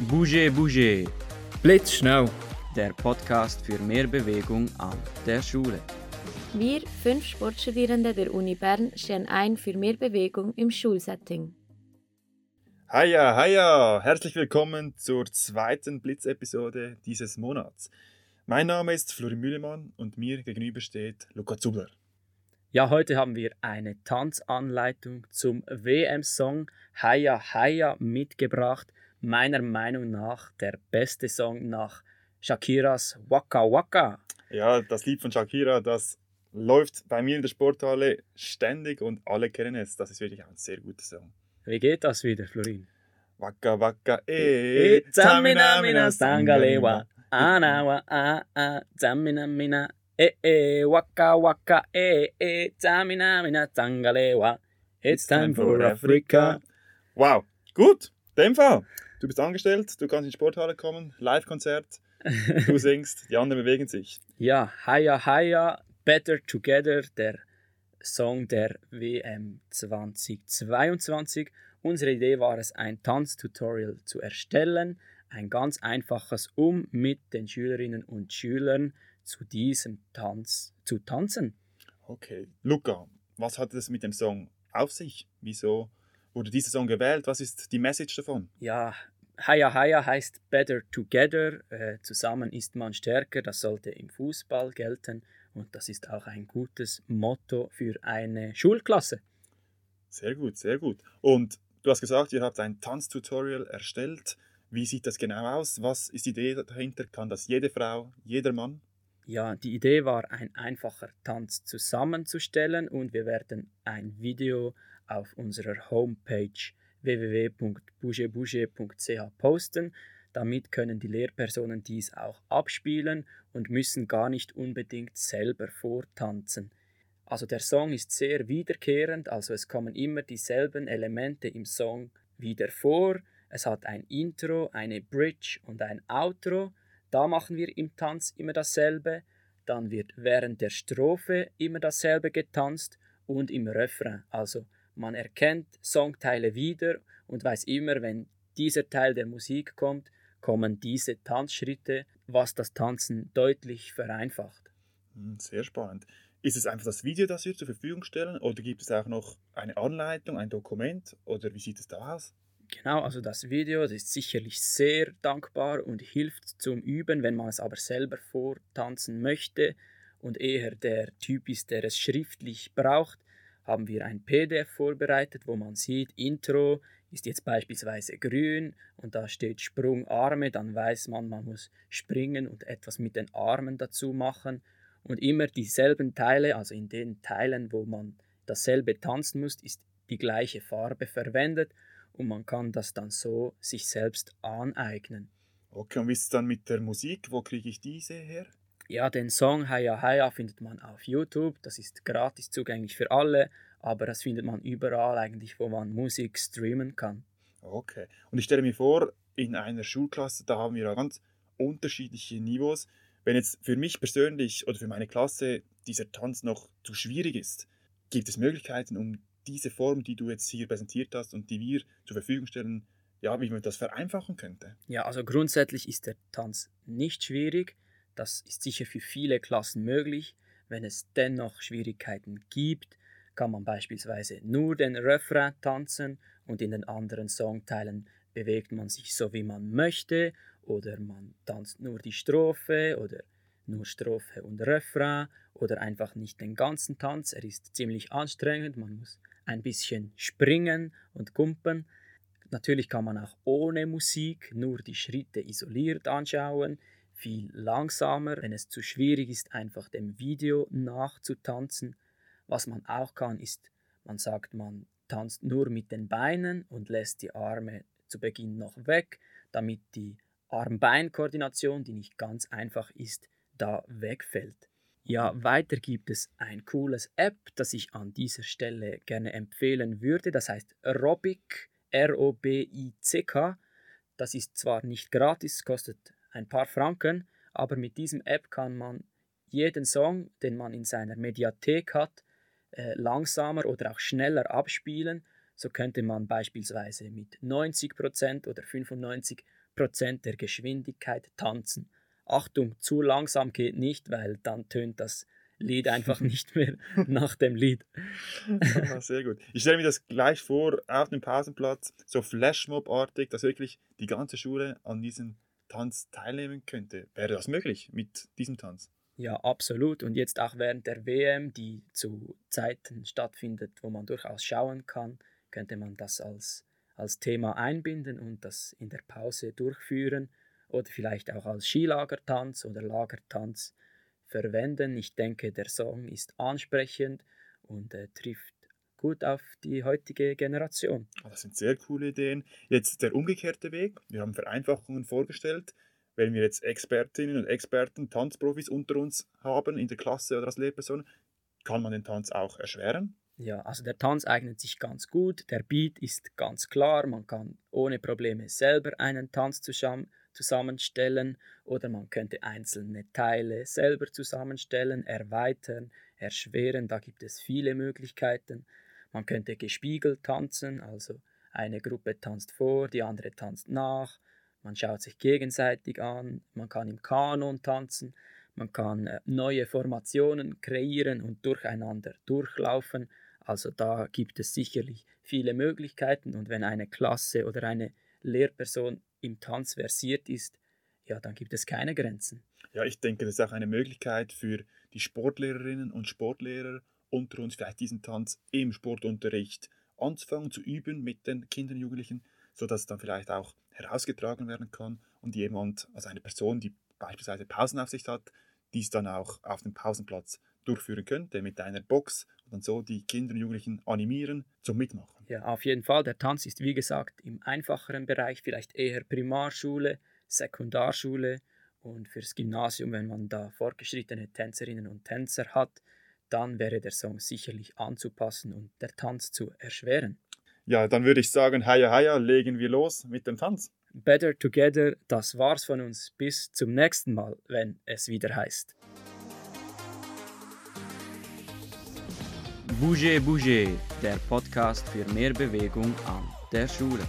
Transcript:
Bouge Bouge, Blitzschnell. der Podcast für mehr Bewegung an der Schule. Wir, fünf Sportstudierende der Uni Bern, stehen ein für mehr Bewegung im Schulsetting. Hiya, hiya! Herzlich willkommen zur zweiten Blitzepisode dieses Monats. Mein Name ist Flori Mühlemann und mir gegenüber steht Luca Zubler. Ja, heute haben wir eine Tanzanleitung zum WM-Song Haya Haya mitgebracht. Meiner Meinung nach der beste Song nach Shakiras Waka Waka. Ja, das Lied von Shakira, das läuft bei mir in der Sporthalle ständig und alle kennen es. Das ist wirklich ein sehr guter Song. Wie geht das wieder, Florin? Waka waka eh, Zamina mina sangalewa, anawa a a, zamina mina e e, waka waka e e, zamina mina sangalewa. It's time for Africa. Wow, gut, in dem Fall. Du bist angestellt, du kannst in die Sporthalle kommen, Live-Konzert, du singst, die anderen bewegen sich. Ja, Haya Haya, Better Together, der Song der WM 2022. Unsere Idee war es, ein Tanztutorial zu erstellen, ein ganz einfaches, um mit den Schülerinnen und Schülern zu diesem Tanz zu tanzen. Okay, Luca, was hat es mit dem Song auf sich? Wieso wurde dieser Song gewählt? Was ist die Message davon? Ja, Haya Haya heißt Better Together, äh, zusammen ist man stärker, das sollte im Fußball gelten und das ist auch ein gutes Motto für eine Schulklasse. Sehr gut, sehr gut. Und du hast gesagt, ihr habt ein Tanztutorial erstellt. Wie sieht das genau aus? Was ist die Idee dahinter? Kann das jede Frau, jeder Mann? Ja, die Idee war, ein einfacher Tanz zusammenzustellen und wir werden ein Video auf unserer Homepage www.bougebouge.ch posten. Damit können die Lehrpersonen dies auch abspielen und müssen gar nicht unbedingt selber vortanzen. Also der Song ist sehr wiederkehrend, also es kommen immer dieselben Elemente im Song wieder vor. Es hat ein Intro, eine Bridge und ein Outro. Da machen wir im Tanz immer dasselbe. Dann wird während der Strophe immer dasselbe getanzt und im Refrain. Also man erkennt Songteile wieder und weiß immer, wenn dieser Teil der Musik kommt, kommen diese Tanzschritte, was das Tanzen deutlich vereinfacht. Hm, Sehr spannend. Ist es einfach das Video, das wir zur Verfügung stellen oder gibt es auch noch eine Anleitung, ein Dokument oder wie sieht es da aus? Genau, also das Video das ist sicherlich sehr dankbar und hilft zum Üben, wenn man es aber selber vortanzen möchte und eher der Typ ist, der es schriftlich braucht, haben wir ein PDF vorbereitet, wo man sieht, Intro ist jetzt beispielsweise grün und da steht Sprung Arme, dann weiß man, man muss springen und etwas mit den Armen dazu machen und immer dieselben Teile, also in den Teilen, wo man dasselbe tanzen muss, ist die gleiche Farbe verwendet und man kann das dann so sich selbst aneignen. Okay, und wie ist es dann mit der Musik? Wo kriege ich diese her? Ja, den Song Haya Haya findet man auf YouTube, das ist gratis zugänglich für alle, aber das findet man überall eigentlich, wo man Musik streamen kann. Okay. Und ich stelle mir vor, in einer Schulklasse, da haben wir ja ganz unterschiedliche Niveaus. Wenn jetzt für mich persönlich oder für meine Klasse dieser Tanz noch zu schwierig ist, gibt es Möglichkeiten, um diese Form, die du jetzt hier präsentiert hast und die wir zur Verfügung stellen, ja, wie man das vereinfachen könnte? Ja, also grundsätzlich ist der Tanz nicht schwierig. Das ist sicher für viele Klassen möglich. Wenn es dennoch Schwierigkeiten gibt, kann man beispielsweise nur den Refrain tanzen und in den anderen Songteilen bewegt man sich so wie man möchte oder man tanzt nur die Strophe oder nur Strophe und Refrain oder einfach nicht den ganzen Tanz. Er ist ziemlich anstrengend, man muss ein bisschen springen und kumpen. Natürlich kann man auch ohne Musik nur die Schritte isoliert anschauen, viel langsamer, wenn es zu schwierig ist, einfach dem Video nachzutanzen. Was man auch kann, ist, man sagt, man tanzt nur mit den Beinen und lässt die Arme zu Beginn noch weg, damit die Arm-Bein-Koordination, die nicht ganz einfach ist, da wegfällt. Ja, weiter gibt es ein cooles App, das ich an dieser Stelle gerne empfehlen würde. Das heißt Robic, R-O-B-I-C-K. Das ist zwar nicht gratis, kostet ein paar Franken, aber mit diesem App kann man jeden Song, den man in seiner Mediathek hat, äh, langsamer oder auch schneller abspielen. So könnte man beispielsweise mit 90% oder 95% 100% der Geschwindigkeit tanzen. Achtung, zu langsam geht nicht, weil dann tönt das Lied einfach nicht mehr nach dem Lied. Ja, sehr gut. Ich stelle mir das gleich vor, auf dem Pausenplatz, so Flashmob-artig, dass wirklich die ganze Schule an diesem Tanz teilnehmen könnte. Wäre das möglich mit diesem Tanz? Ja, absolut. Und jetzt auch während der WM, die zu Zeiten stattfindet, wo man durchaus schauen kann, könnte man das als, als Thema einbinden und das in der Pause durchführen oder vielleicht auch als Skilagertanz oder Lagertanz verwenden. Ich denke, der Song ist ansprechend und äh, trifft gut auf die heutige Generation. Ah, Das sind sehr coole Ideen. Jetzt der umgekehrte Weg. Wir haben Vereinfachungen vorgestellt. Wenn wir jetzt Expertinnen und Experten, Tanzprofis unter uns haben in der Klasse oder als Lehrperson, kann man den Tanz auch erschweren? Ja, also der Tanz eignet sich ganz gut, der Beat ist ganz klar, man kann ohne Probleme selber einen Tanz zusammen, zusammenstellen oder man könnte einzelne Teile selber zusammenstellen, erweitern, erschweren, da gibt es viele Möglichkeiten. Man könnte gespiegelt tanzen, also eine Gruppe tanzt vor, die andere tanzt nach, man schaut sich gegenseitig an, man kann im Kanon tanzen, man kann äh, neue Formationen kreieren und durcheinander durchlaufen. Also da gibt es sicherlich viele Möglichkeiten und wenn eine Klasse oder eine Lehrperson im Tanz versiert ist, ja, dann gibt es keine Grenzen. Ja, ich denke, das ist auch eine Möglichkeit für die Sportlehrerinnen und Sportlehrer unter uns, vielleicht diesen Tanz im Sportunterricht anzufangen, zu üben mit den Kindern und Jugendlichen, sodass dann vielleicht auch herausgetragen werden kann und jemand, also eine Person, die beispielsweise Pausenaufsicht hat, dies dann auch auf dem Pausenplatz durchführen könnte mit einer Box und dann so die Kinder und Jugendlichen animieren zum Mitmachen. Ja, auf jeden Fall. Der Tanz ist, wie gesagt, im einfacheren Bereich, vielleicht eher Primarschule, Sekundarschule und fürs Gymnasium, wenn man da fortgeschrittene Tänzerinnen und Tänzer hat, dann wäre der Song sicherlich anzupassen und der Tanz zu erschweren. Ja, dann würde ich sagen, heia heia, legen wir los mit dem Tanz. Better Together, das war's von uns. Bis zum nächsten Mal, wenn es wieder heißt. Bouger Bouger, der Podcast für mehr Bewegung an der Schule.